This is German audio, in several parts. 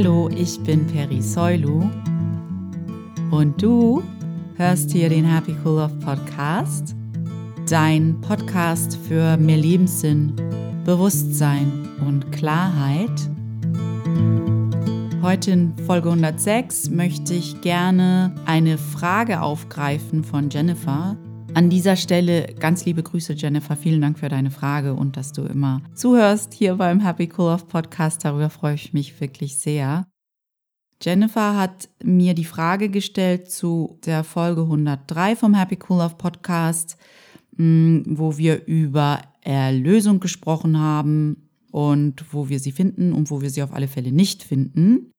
Hallo, ich bin Peri Soilu und du hörst hier den Happy Cool Love Podcast, dein Podcast für mehr Lebenssinn, Bewusstsein und Klarheit. Heute in Folge 106 möchte ich gerne eine Frage aufgreifen von Jennifer. An dieser Stelle ganz liebe Grüße, Jennifer. Vielen Dank für deine Frage und dass du immer zuhörst hier beim Happy Cool Off Podcast. Darüber freue ich mich wirklich sehr. Jennifer hat mir die Frage gestellt zu der Folge 103 vom Happy Cool Off Podcast, mm, wo wir über Erlösung gesprochen haben und wo wir sie finden und wo wir sie auf alle Fälle nicht finden.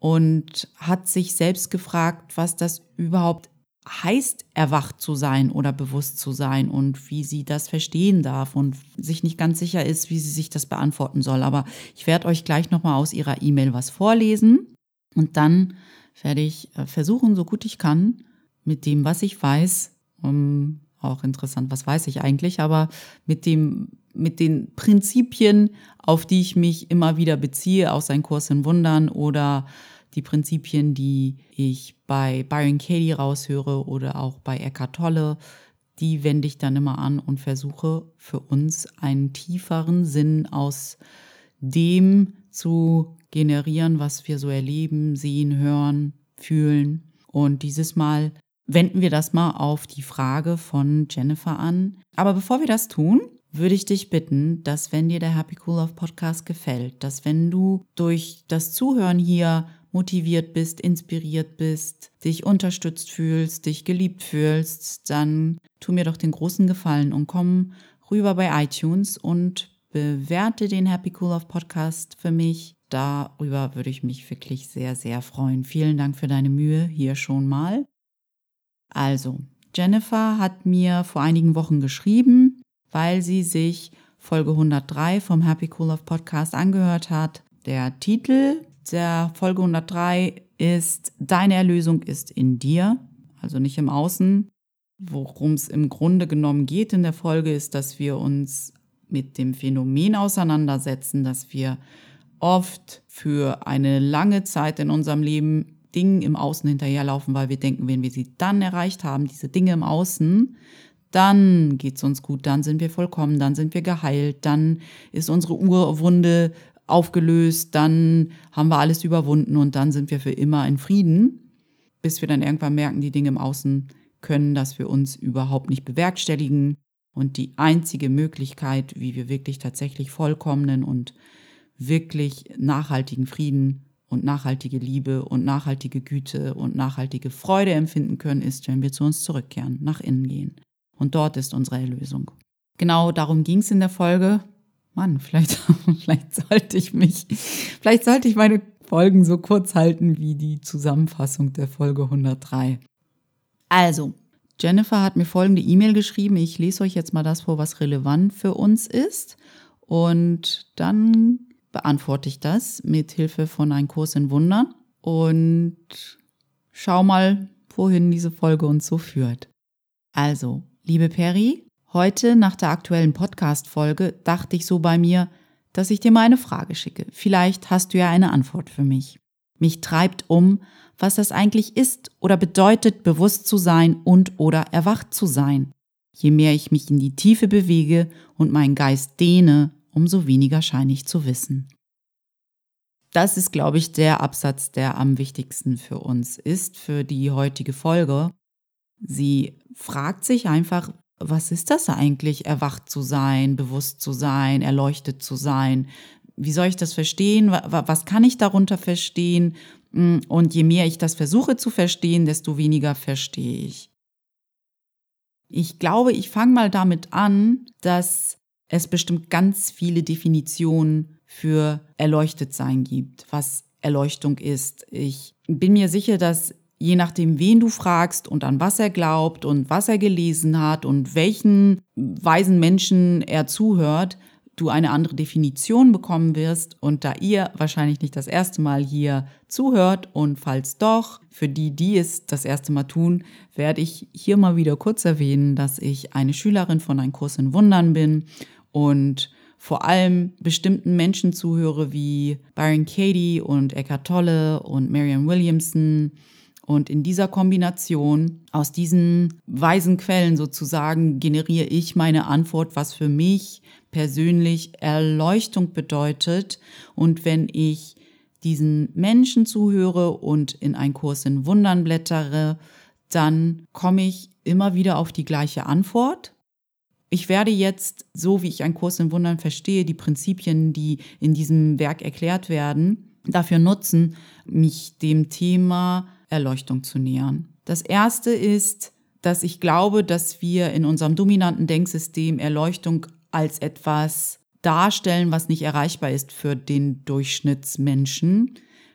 Und hat sich selbst gefragt, was das überhaupt heißt, erwacht zu sein oder bewusst zu sein und wie sie das verstehen darf und sich nicht ganz sicher ist, wie sie sich das beantworten soll. Aber ich werde euch gleich nochmal aus ihrer E-Mail was vorlesen und dann werde ich äh, versuchen, so gut ich kann, mit dem, was ich weiß, um, auch interessant, was weiß ich eigentlich, aber mit dem, mit den Prinzipien, auf die ich mich immer wieder beziehe, aus einem Kurs in Wundern oder die Prinzipien, die ich bei Byron Katie raushöre oder auch bei Eckhart Tolle, die wende ich dann immer an und versuche für uns einen tieferen Sinn aus dem zu generieren, was wir so erleben, sehen, hören, fühlen. Und dieses Mal wenden wir das mal auf die Frage von Jennifer an. Aber bevor wir das tun, würde ich dich bitten, dass wenn dir der Happy Cool Love Podcast gefällt, dass wenn du durch das Zuhören hier motiviert bist, inspiriert bist, dich unterstützt fühlst, dich geliebt fühlst, dann tu mir doch den großen Gefallen und komm rüber bei iTunes und bewerte den Happy Cool Love Podcast für mich. Darüber würde ich mich wirklich sehr, sehr freuen. Vielen Dank für deine Mühe hier schon mal. Also, Jennifer hat mir vor einigen Wochen geschrieben, weil sie sich Folge 103 vom Happy Cool Love Podcast angehört hat. Der Titel der Folge 103 ist, deine Erlösung ist in dir, also nicht im Außen. Worum es im Grunde genommen geht in der Folge ist, dass wir uns mit dem Phänomen auseinandersetzen, dass wir oft für eine lange Zeit in unserem Leben Dingen im Außen hinterherlaufen, weil wir denken, wenn wir sie dann erreicht haben, diese Dinge im Außen, dann geht es uns gut, dann sind wir vollkommen, dann sind wir geheilt, dann ist unsere Urwunde aufgelöst, dann haben wir alles überwunden und dann sind wir für immer in Frieden, bis wir dann irgendwann merken, die Dinge im Außen können das für uns überhaupt nicht bewerkstelligen. Und die einzige Möglichkeit, wie wir wirklich tatsächlich vollkommenen und wirklich nachhaltigen Frieden und nachhaltige Liebe und nachhaltige Güte und nachhaltige Freude empfinden können, ist, wenn wir zu uns zurückkehren, nach innen gehen. Und dort ist unsere Erlösung. Genau darum ging es in der Folge. Mann, vielleicht, vielleicht sollte ich mich, vielleicht sollte ich meine Folgen so kurz halten wie die Zusammenfassung der Folge 103. Also, Jennifer hat mir folgende E-Mail geschrieben. Ich lese euch jetzt mal das vor, was relevant für uns ist. Und dann beantworte ich das mit Hilfe von einem Kurs in Wundern. Und schau mal, wohin diese Folge uns so führt. Also, liebe Peri, Heute, nach der aktuellen Podcast-Folge, dachte ich so bei mir, dass ich dir mal eine Frage schicke. Vielleicht hast du ja eine Antwort für mich. Mich treibt um, was das eigentlich ist oder bedeutet, bewusst zu sein und oder erwacht zu sein. Je mehr ich mich in die Tiefe bewege und meinen Geist dehne, umso weniger scheine ich zu wissen. Das ist, glaube ich, der Absatz, der am wichtigsten für uns ist, für die heutige Folge. Sie fragt sich einfach, was ist das eigentlich, erwacht zu sein, bewusst zu sein, erleuchtet zu sein? Wie soll ich das verstehen? Was kann ich darunter verstehen? Mm, und je mehr ich das versuche zu verstehen, desto weniger verstehe ich. Ich glaube, ich fange mal damit an, dass es bestimmt ganz viele Definitionen für erleuchtet sein gibt, was Erleuchtung ist. Ich bin mir sicher, dass je nachdem, wen du fragst und an was er glaubt und was er gelesen hat und welchen weisen Menschen er zuhört, du eine andere Definition bekommen wirst. Und da ihr wahrscheinlich nicht das erste Mal hier zuhört und falls doch, für die, die es das erste Mal tun, werde ich hier mal wieder kurz erwähnen, dass ich eine Schülerin von einem Kurs in Wundern bin und vor allem bestimmten Menschen zuhöre wie Byron Katie und Eckhart Tolle und Marianne Williamson. Und in dieser Kombination aus diesen weisen Quellen sozusagen generiere ich meine Antwort, was für mich persönlich Erleuchtung bedeutet. Und wenn ich diesen Menschen zuhöre und in einen Kurs in Wundern blättere, dann komme ich immer wieder auf die gleiche Antwort. Ich werde jetzt, so wie ich einen Kurs in Wundern verstehe, die Prinzipien, die in diesem Werk erklärt werden, dafür nutzen, mich dem Thema Erleuchtung zu nähern. Das erste ist, dass ich glaube, dass wir in unserem dominanten Denksystem Erleuchtung als etwas darstellen, was nicht erreichbar ist für den Durchschnittsmenschen.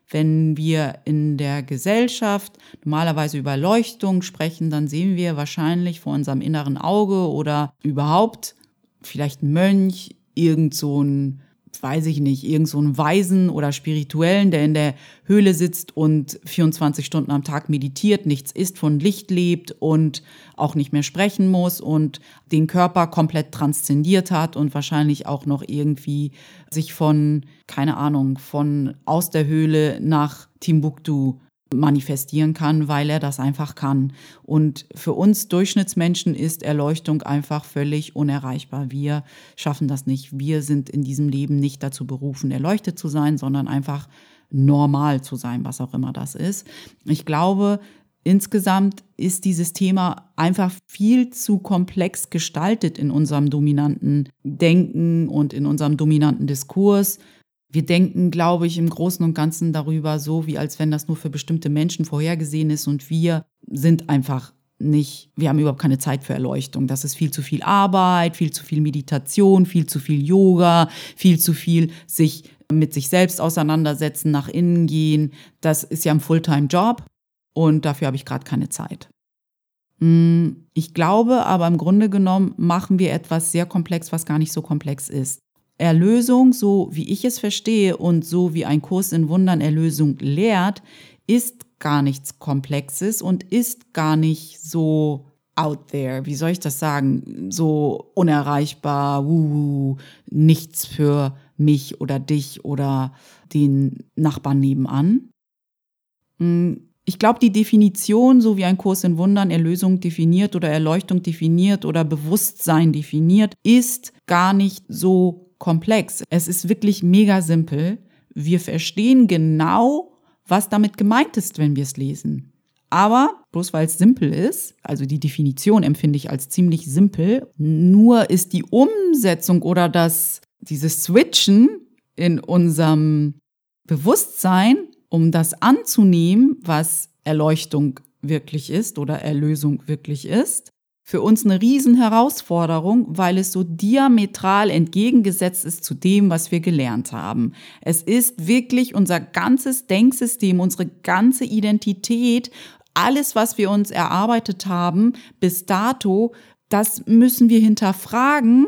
Wenn wir in der Gesellschaft normalerweise über Leuchtung sprechen, dann sehen wir wahrscheinlich vor unserem inneren Auge oder überhaupt vielleicht ein Mönch, irgend so ein weiß ich nicht, irgend so einen Weisen oder Spirituellen, der in der Höhle sitzt und 24 Stunden am Tag meditiert, nichts isst, von Licht lebt und auch nicht mehr sprechen muss und den Körper komplett transzendiert hat und wahrscheinlich auch noch irgendwie sich von, keine Ahnung, von aus der Höhle nach Timbuktu manifestieren kann, weil er das einfach kann. Und für uns Durchschnittsmenschen ist Erleuchtung einfach völlig unerreichbar. Wir schaffen das nicht. Wir sind in diesem Leben nicht dazu berufen, erleuchtet zu sein, sondern einfach normal zu sein, was auch immer das ist. Ich glaube, insgesamt ist dieses Thema einfach viel zu komplex gestaltet in unserem dominanten Denken und in unserem dominanten Diskurs wir denken, glaube ich, im Großen und Ganzen darüber so, wie als wenn das nur für bestimmte Menschen vorhergesehen ist und wir sind einfach nicht, wir haben überhaupt keine Zeit für Erleuchtung. Das ist viel zu viel Arbeit, viel zu viel Meditation, viel zu viel Yoga, viel zu viel sich mit sich selbst auseinandersetzen, nach innen gehen. Das ist ja ein Fulltime-Job und dafür habe ich gerade keine Zeit. Hm, ich glaube aber im Grunde genommen machen wir etwas sehr komplex, was gar nicht so komplex ist. Erlösung, so wie ich es verstehe und so wie ein Kurs in Wundern Erlösung lehrt, ist gar nichts Komplexes und ist gar nicht so out there, wie soll ich das sagen, so unerreichbar, wuhu, nichts für mich oder dich oder den Nachbarn nebenan. Hm, ich glaube, die Definition, so wie ein Kurs in Wundern Erlösung definiert oder Erleuchtung definiert oder Bewusstsein definiert, ist gar nicht so komplex. Es ist wirklich mega simpel. Wir verstehen genau, was damit gemeint ist, wenn wir es lesen. Aber bloß weil es simpel ist, also die Definition empfinde ich als ziemlich simpel, nur ist die Umsetzung oder das, dieses Switchen in unserem Bewusstsein, um das anzunehmen, was Erleuchtung wirklich ist oder Erlösung wirklich ist, für uns eine Riesenherausforderung, weil es so diametral entgegengesetzt ist zu dem, was wir gelernt haben. Es ist wirklich unser ganzes Denksystem, unsere ganze Identität, alles, was wir uns erarbeitet haben bis dato, das müssen wir hinterfragen,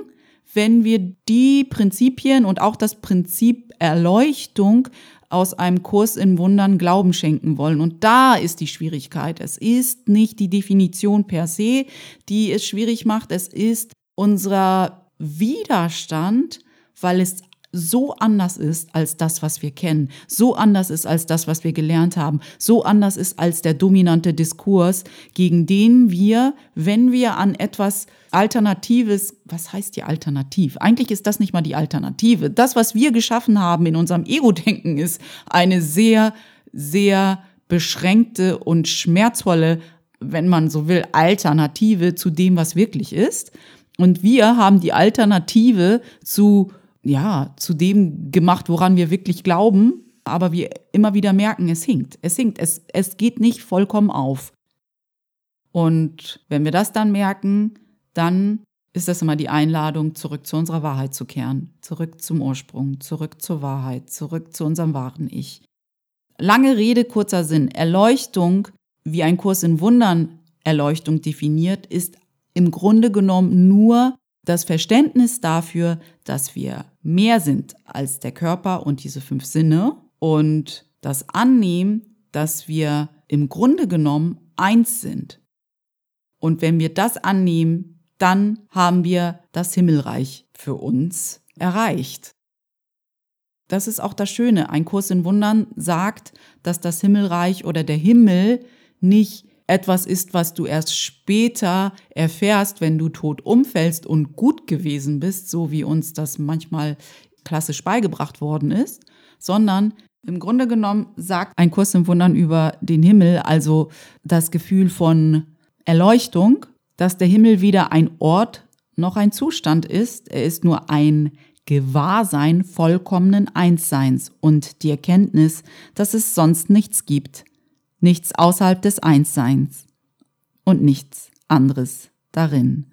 wenn wir die Prinzipien und auch das Prinzip Erleuchtung aus einem Kurs in Wundern Glauben schenken wollen. Und da ist die Schwierigkeit. Es ist nicht die Definition per se, die es schwierig macht. Es ist unser Widerstand, weil es so anders ist als das, was wir kennen, so anders ist als das, was wir gelernt haben, so anders ist als der dominante Diskurs, gegen den wir, wenn wir an etwas Alternatives, was heißt die Alternativ? Eigentlich ist das nicht mal die Alternative. Das, was wir geschaffen haben in unserem Ego-Denken, ist eine sehr, sehr beschränkte und schmerzvolle, wenn man so will, Alternative zu dem, was wirklich ist. Und wir haben die Alternative zu ja, zu dem gemacht, woran wir wirklich glauben, aber wir immer wieder merken, es hinkt. Es hinkt. Es, es geht nicht vollkommen auf. Und wenn wir das dann merken, dann ist das immer die Einladung, zurück zu unserer Wahrheit zu kehren, zurück zum Ursprung, zurück zur Wahrheit, zurück zu unserem wahren Ich. Lange Rede, kurzer Sinn. Erleuchtung, wie ein Kurs in Wundern Erleuchtung definiert, ist im Grunde genommen nur das Verständnis dafür, dass wir mehr sind als der Körper und diese fünf Sinne und das Annehmen, dass wir im Grunde genommen eins sind. Und wenn wir das annehmen, dann haben wir das Himmelreich für uns erreicht. Das ist auch das Schöne. Ein Kurs in Wundern sagt, dass das Himmelreich oder der Himmel nicht etwas ist, was du erst später erfährst, wenn du tot umfällst und gut gewesen bist, so wie uns das manchmal klassisch beigebracht worden ist, sondern im Grunde genommen sagt ein Kurs im Wundern über den Himmel, also das Gefühl von Erleuchtung, dass der Himmel weder ein Ort noch ein Zustand ist, er ist nur ein Gewahrsein vollkommenen Einsseins und die Erkenntnis, dass es sonst nichts gibt, nichts außerhalb des Einsseins und nichts anderes darin.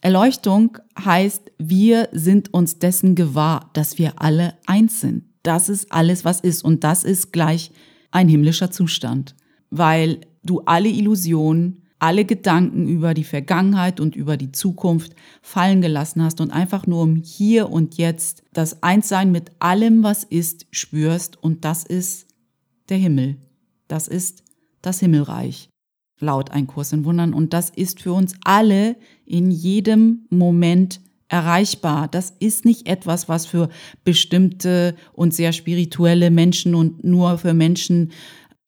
Erleuchtung heißt, wir sind uns dessen gewahr, dass wir alle eins sind. Das ist alles, was ist und das ist gleich ein himmlischer Zustand, weil du alle Illusionen, alle Gedanken über die Vergangenheit und über die Zukunft fallen gelassen hast und einfach nur um hier und jetzt das Einssein mit allem, was ist, spürst und das ist der Himmel. Das ist das Himmelreich, laut Ein Kurs in Wundern. Und das ist für uns alle in jedem Moment erreichbar. Das ist nicht etwas, was für bestimmte und sehr spirituelle Menschen und nur für Menschen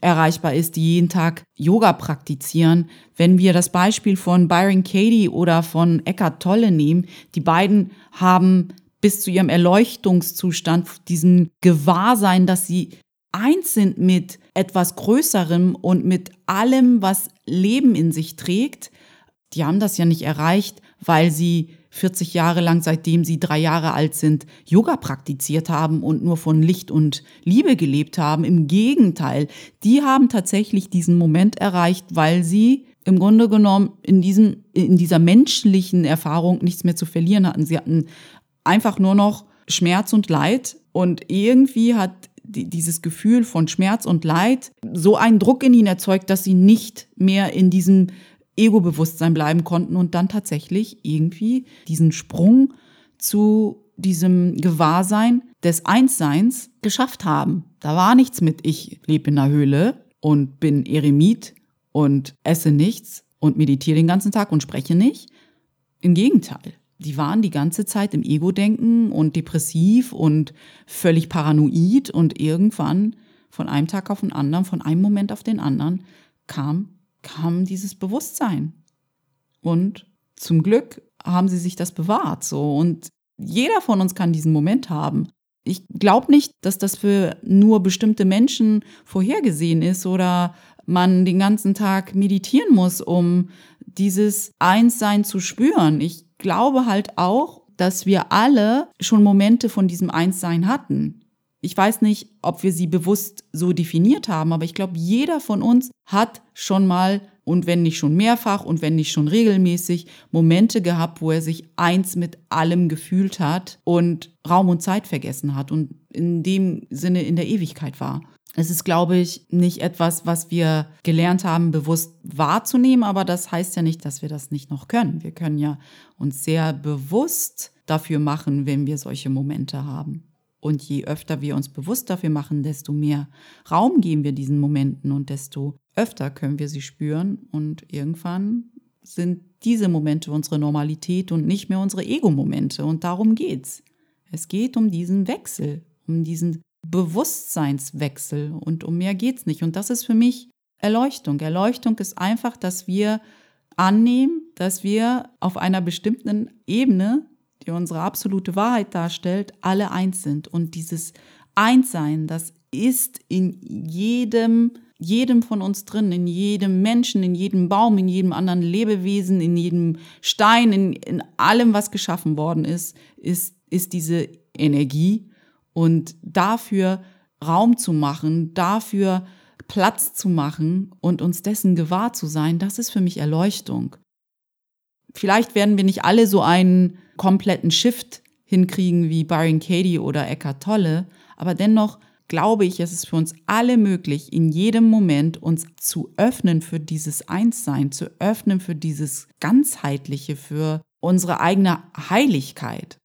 erreichbar ist, die jeden Tag Yoga praktizieren. Wenn wir das Beispiel von Byron Katie oder von Eckhart Tolle nehmen, die beiden haben bis zu ihrem Erleuchtungszustand diesen Gewahrsein, dass sie eins sind mit etwas Größerem und mit allem, was Leben in sich trägt. Die haben das ja nicht erreicht, weil sie 40 Jahre lang, seitdem sie drei Jahre alt sind, Yoga praktiziert haben und nur von Licht und Liebe gelebt haben. Im Gegenteil, die haben tatsächlich diesen Moment erreicht, weil sie im Grunde genommen in, diesem, in dieser menschlichen Erfahrung nichts mehr zu verlieren hatten. Sie hatten einfach nur noch Schmerz und Leid und irgendwie hat dieses Gefühl von Schmerz und Leid so einen Druck in ihnen erzeugt, dass sie nicht mehr in diesem Ego-Bewusstsein bleiben konnten und dann tatsächlich irgendwie diesen Sprung zu diesem Gewahrsein des Einsseins geschafft haben. Da war nichts mit, ich lebe in einer Höhle und bin Eremit und esse nichts und meditiere den ganzen Tag und spreche nicht. Im Gegenteil. Die waren die ganze Zeit im Ego-Denken und depressiv und völlig paranoid und irgendwann von einem Tag auf den anderen, von einem Moment auf den anderen kam kam dieses Bewusstsein. Und zum Glück haben sie sich das bewahrt so und jeder von uns kann diesen Moment haben. Ich glaube nicht, dass das für nur bestimmte Menschen vorhergesehen ist oder man den ganzen Tag meditieren muss, um dieses Einssein zu spüren. Ich glaube halt auch, dass wir alle schon Momente von diesem Einssein hatten. Ich weiß nicht, ob wir sie bewusst so definiert haben, aber ich glaube, jeder von uns hat schon mal und wenn nicht schon mehrfach und wenn nicht schon regelmäßig Momente gehabt, wo er sich eins mit allem gefühlt hat und Raum und Zeit vergessen hat und in dem Sinne in der Ewigkeit war. Es ist, glaube ich, nicht etwas, was wir gelernt haben, bewusst wahrzunehmen, aber das heißt ja nicht, dass wir das nicht noch können. Wir können ja uns sehr bewusst dafür machen, wenn wir solche Momente haben. Und je öfter wir uns bewusst dafür machen, desto mehr Raum geben wir diesen Momenten und desto öfter können wir sie spüren. Und irgendwann sind diese Momente unsere Normalität und nicht mehr unsere Ego-Momente. Und darum geht's. Es geht um diesen Wechsel, um diesen Bewusstseinswechsel und um mehr geht's nicht. Und das ist für mich Erleuchtung. Erleuchtung ist einfach, dass wir annehmen, dass wir auf einer bestimmten Ebene die unsere absolute Wahrheit darstellt, alle eins sind. Und dieses Einssein, das ist in jedem, jedem von uns drin, in jedem Menschen, in jedem Baum, in jedem anderen Lebewesen, in jedem Stein, in, in allem, was geschaffen worden ist, ist, ist diese Energie. Und dafür Raum zu machen, dafür Platz zu machen und uns dessen gewahr zu sein, das ist für mich Erleuchtung. Vielleicht werden wir nicht alle so einen kompletten Shift hinkriegen wie Byron Katie oder Eckhart Tolle, aber dennoch glaube ich, es ist für uns alle möglich, in jedem Moment uns zu öffnen für dieses Einssein, zu öffnen für dieses Ganzheitliche, für unsere eigene Heiligkeit.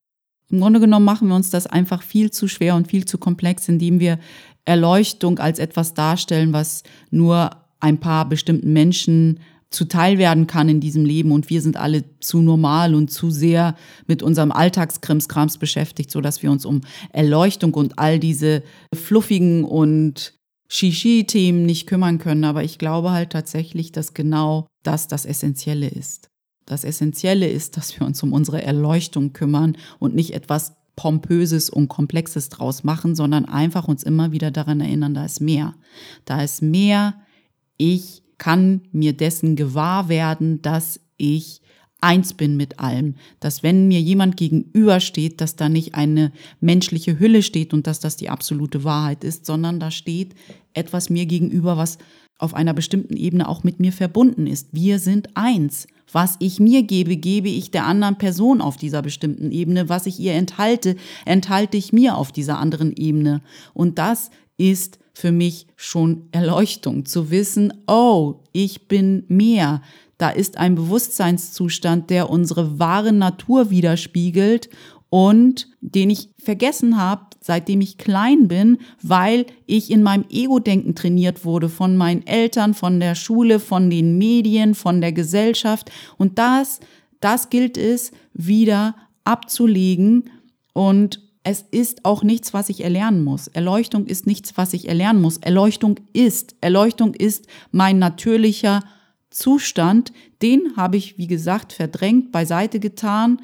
Im Grunde genommen machen wir uns das einfach viel zu schwer und viel zu komplex, indem wir Erleuchtung als etwas darstellen, was nur ein paar bestimmten Menschen zuteil werden kann in diesem Leben und wir sind alle zu normal und zu sehr mit unserem Alltagskrimskrams beschäftigt, so dass wir uns um Erleuchtung und all diese fluffigen und Shishi-Themen nicht kümmern können. Aber ich glaube halt tatsächlich, dass genau das das Essentielle ist. Das Essentielle ist, dass wir uns um unsere Erleuchtung kümmern und nicht etwas Pompöses und Komplexes draus machen, sondern einfach uns immer wieder daran erinnern, da ist mehr. Da ist mehr. Ich kann mir dessen gewahr werden, dass ich eins bin mit allem, dass wenn mir jemand gegenübersteht, dass da nicht eine menschliche Hülle steht und dass das die absolute Wahrheit ist, sondern da steht etwas mir gegenüber, was auf einer bestimmten Ebene auch mit mir verbunden ist. Wir sind eins. Was ich mir gebe, gebe ich der anderen Person auf dieser bestimmten Ebene. Was ich ihr enthalte, enthalte ich mir auf dieser anderen Ebene. Und das ist für mich schon Erleuchtung, zu wissen, oh, ich bin mehr. Da ist ein Bewusstseinszustand, der unsere wahre Natur widerspiegelt und den ich vergessen habe, seitdem ich klein bin, weil ich in meinem Ego-Denken trainiert wurde von meinen Eltern, von der Schule, von den Medien, von der Gesellschaft. Und das, das gilt es wieder abzulegen und es ist auch nichts, was ich erlernen muss. Erleuchtung ist nichts, was ich erlernen muss. Erleuchtung ist. Erleuchtung ist mein natürlicher Zustand. Den habe ich, wie gesagt, verdrängt, beiseite getan,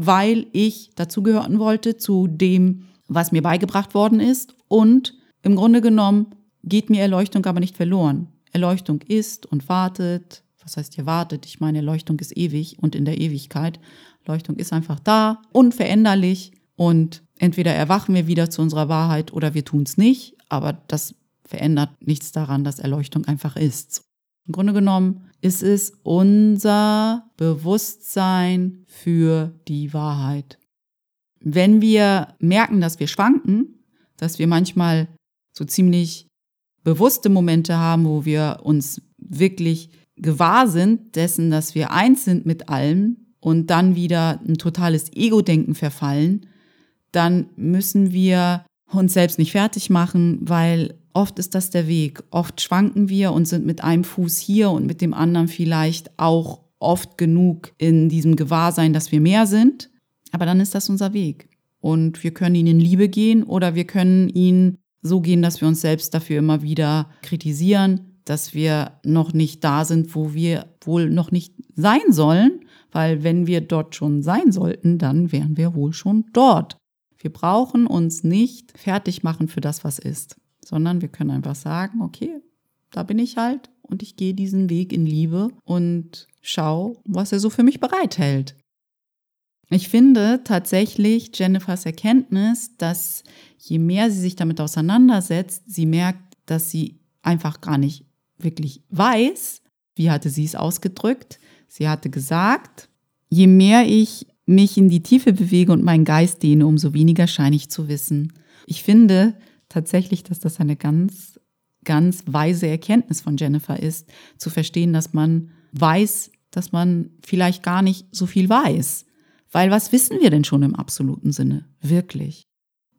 weil ich dazugehören wollte zu dem, was mir beigebracht worden ist. Und im Grunde genommen geht mir Erleuchtung aber nicht verloren. Erleuchtung ist und wartet. Was heißt hier wartet? Ich meine, Erleuchtung ist ewig und in der Ewigkeit. Erleuchtung ist einfach da, unveränderlich und entweder erwachen wir wieder zu unserer Wahrheit oder wir tun es nicht, aber das verändert nichts daran, dass Erleuchtung einfach ist. Im Grunde genommen ist es unser Bewusstsein für die Wahrheit. Wenn wir merken, dass wir schwanken, dass wir manchmal so ziemlich bewusste Momente haben, wo wir uns wirklich gewahr sind dessen, dass wir eins sind mit allem und dann wieder ein totales Ego-Denken verfallen, dann müssen wir uns selbst nicht fertig machen, weil oft ist das der Weg. Oft schwanken wir und sind mit einem Fuß hier und mit dem anderen vielleicht auch oft genug in diesem Gewahrsein, dass wir mehr sind. Aber dann ist das unser Weg. Und wir können ihn in Liebe gehen oder wir können ihn so gehen, dass wir uns selbst dafür immer wieder kritisieren, dass wir noch nicht da sind, wo wir wohl noch nicht sein sollen. Weil wenn wir dort schon sein sollten, dann wären wir wohl schon dort. Wir brauchen uns nicht fertig machen für das, was ist, sondern wir können einfach sagen, okay, da bin ich halt und ich gehe diesen Weg in Liebe und schau, was er so für mich bereithält. Ich finde tatsächlich Jennifers Erkenntnis, dass je mehr sie sich damit auseinandersetzt, sie merkt, dass sie einfach gar nicht wirklich weiß, wie hatte sie es ausgedrückt. Sie hatte gesagt, je mehr ich mich in die Tiefe bewege und meinen Geist dehne, umso weniger scheine ich zu wissen. Ich finde tatsächlich, dass das eine ganz, ganz weise Erkenntnis von Jennifer ist, zu verstehen, dass man weiß, dass man vielleicht gar nicht so viel weiß. Weil was wissen wir denn schon im absoluten Sinne? Wirklich.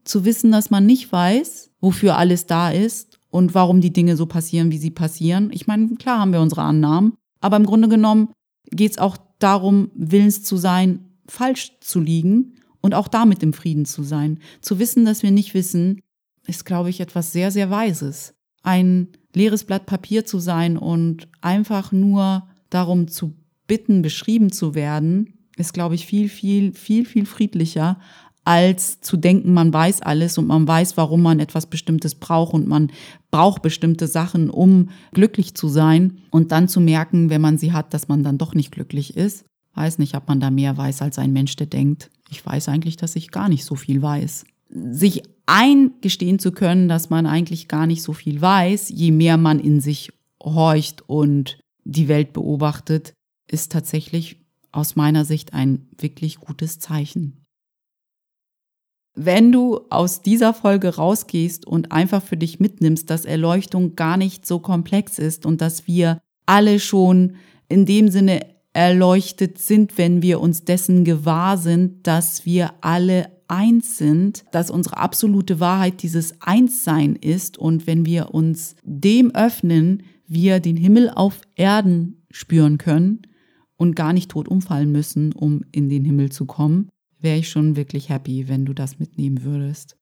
Zu wissen, dass man nicht weiß, wofür alles da ist und warum die Dinge so passieren, wie sie passieren. Ich meine, klar haben wir unsere Annahmen, aber im Grunde genommen geht es auch darum, willens zu sein, falsch zu liegen und auch damit im Frieden zu sein. Zu wissen, dass wir nicht wissen, ist, glaube ich, etwas sehr, sehr Weises. Ein leeres Blatt Papier zu sein und einfach nur darum zu bitten, beschrieben zu werden, ist, glaube ich, viel, viel, viel, viel friedlicher, als zu denken, man weiß alles und man weiß, warum man etwas Bestimmtes braucht und man braucht bestimmte Sachen, um glücklich zu sein und dann zu merken, wenn man sie hat, dass man dann doch nicht glücklich ist. Weiß nicht, ob man da mehr weiß als ein Mensch, der denkt. Ich weiß eigentlich, dass ich gar nicht so viel weiß. Sich eingestehen zu können, dass man eigentlich gar nicht so viel weiß, je mehr man in sich horcht und die Welt beobachtet, ist tatsächlich aus meiner Sicht ein wirklich gutes Zeichen. Wenn du aus dieser Folge rausgehst und einfach für dich mitnimmst, dass Erleuchtung gar nicht so komplex ist und dass wir alle schon in dem Sinne erleuchtet sind, wenn wir uns dessen gewahr sind, dass wir alle eins sind, dass unsere absolute Wahrheit dieses Einssein ist und wenn wir uns dem öffnen, wir den Himmel auf Erden spüren können und gar nicht tot umfallen müssen, um in den Himmel zu kommen, wäre ich schon wirklich happy, wenn du das mitnehmen würdest.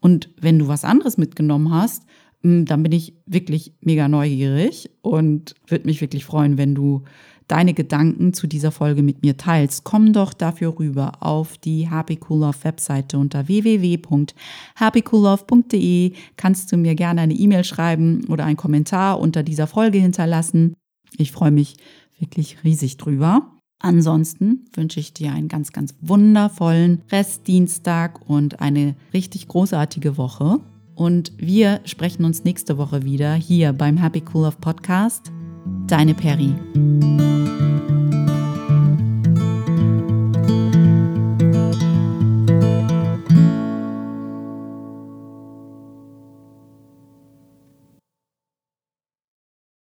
Und wenn du was anderes mitgenommen hast, hm, dann bin ich wirklich mega neugierig und würde mich wirklich freuen, wenn du deine Gedanken zu dieser Folge mit mir teilst. Komm doch dafür rüber auf die Happy Cool Love Webseite unter www.happycoollove.de. Kannst du mir gerne eine E-Mail schreiben oder einen Kommentar unter dieser Folge hinterlassen. Ich freue mich wirklich riesig drüber. Ansonsten wünsche ich dir einen ganz, ganz wundervollen Restdienstag und eine richtig großartige Woche. Und wir sprechen uns nächste Woche wieder hier beim Happy Cool of Podcast. Deine Peri.